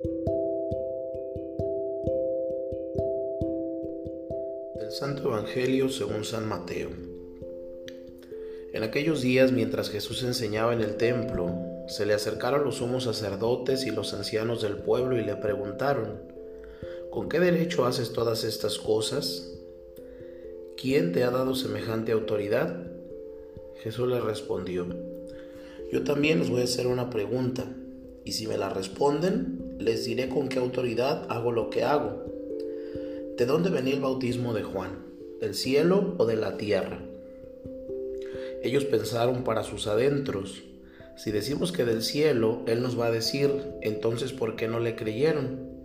Del Santo Evangelio según San Mateo. En aquellos días, mientras Jesús enseñaba en el templo, se le acercaron los sumos sacerdotes y los ancianos del pueblo y le preguntaron, ¿con qué derecho haces todas estas cosas? ¿Quién te ha dado semejante autoridad? Jesús le respondió, yo también les voy a hacer una pregunta, y si me la responden, les diré con qué autoridad hago lo que hago. ¿De dónde venía el bautismo de Juan? ¿Del cielo o de la tierra? Ellos pensaron para sus adentros, si decimos que del cielo, Él nos va a decir, entonces ¿por qué no le creyeron?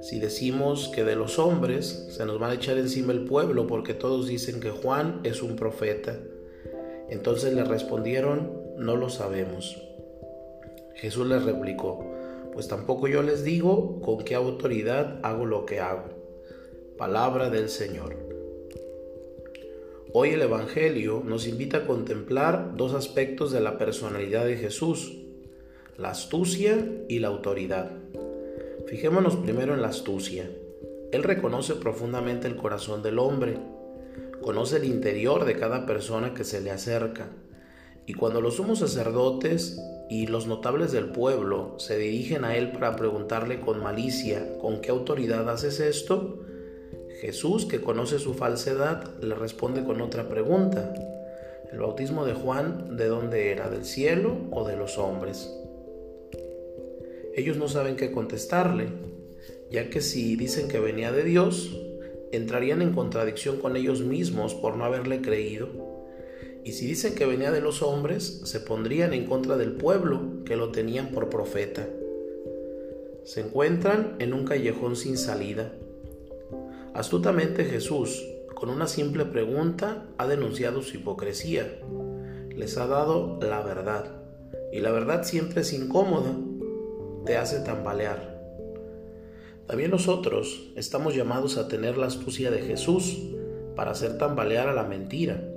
Si decimos que de los hombres, se nos va a echar encima el pueblo porque todos dicen que Juan es un profeta. Entonces le respondieron, no lo sabemos. Jesús les replicó, pues tampoco yo les digo con qué autoridad hago lo que hago. Palabra del Señor. Hoy el Evangelio nos invita a contemplar dos aspectos de la personalidad de Jesús, la astucia y la autoridad. Fijémonos primero en la astucia. Él reconoce profundamente el corazón del hombre, conoce el interior de cada persona que se le acerca, y cuando los sumos sacerdotes y los notables del pueblo se dirigen a él para preguntarle con malicia, ¿con qué autoridad haces esto? Jesús, que conoce su falsedad, le responde con otra pregunta. ¿El bautismo de Juan de dónde era? ¿Del cielo o de los hombres? Ellos no saben qué contestarle, ya que si dicen que venía de Dios, entrarían en contradicción con ellos mismos por no haberle creído y si dicen que venía de los hombres, se pondrían en contra del pueblo que lo tenían por profeta. Se encuentran en un callejón sin salida. Astutamente Jesús, con una simple pregunta, ha denunciado su hipocresía. Les ha dado la verdad. Y la verdad siempre es incómoda, te hace tambalear. También nosotros estamos llamados a tener la astucia de Jesús para hacer tambalear a la mentira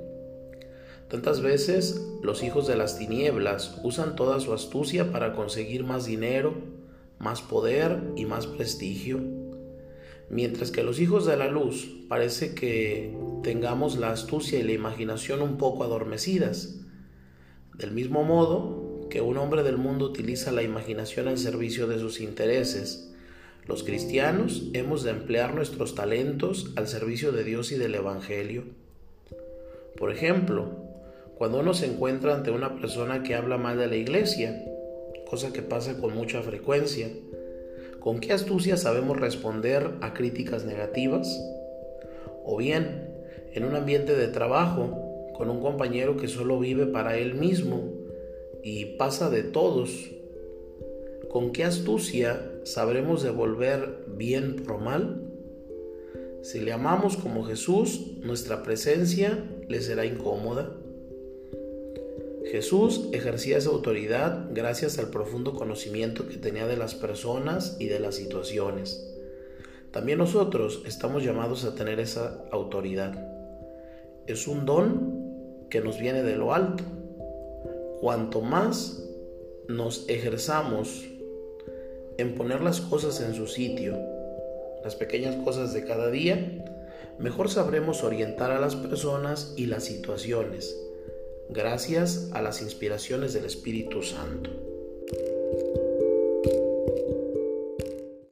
Tantas veces los hijos de las tinieblas usan toda su astucia para conseguir más dinero, más poder y más prestigio, mientras que los hijos de la luz parece que tengamos la astucia y la imaginación un poco adormecidas. Del mismo modo que un hombre del mundo utiliza la imaginación al servicio de sus intereses, los cristianos hemos de emplear nuestros talentos al servicio de Dios y del Evangelio. Por ejemplo, cuando uno se encuentra ante una persona que habla mal de la iglesia, cosa que pasa con mucha frecuencia, ¿con qué astucia sabemos responder a críticas negativas? O bien, en un ambiente de trabajo, con un compañero que solo vive para él mismo y pasa de todos, ¿con qué astucia sabremos devolver bien por mal? Si le amamos como Jesús, nuestra presencia le será incómoda. Jesús ejercía esa autoridad gracias al profundo conocimiento que tenía de las personas y de las situaciones. También nosotros estamos llamados a tener esa autoridad. Es un don que nos viene de lo alto. Cuanto más nos ejerzamos en poner las cosas en su sitio, las pequeñas cosas de cada día, mejor sabremos orientar a las personas y las situaciones gracias a las inspiraciones del Espíritu Santo.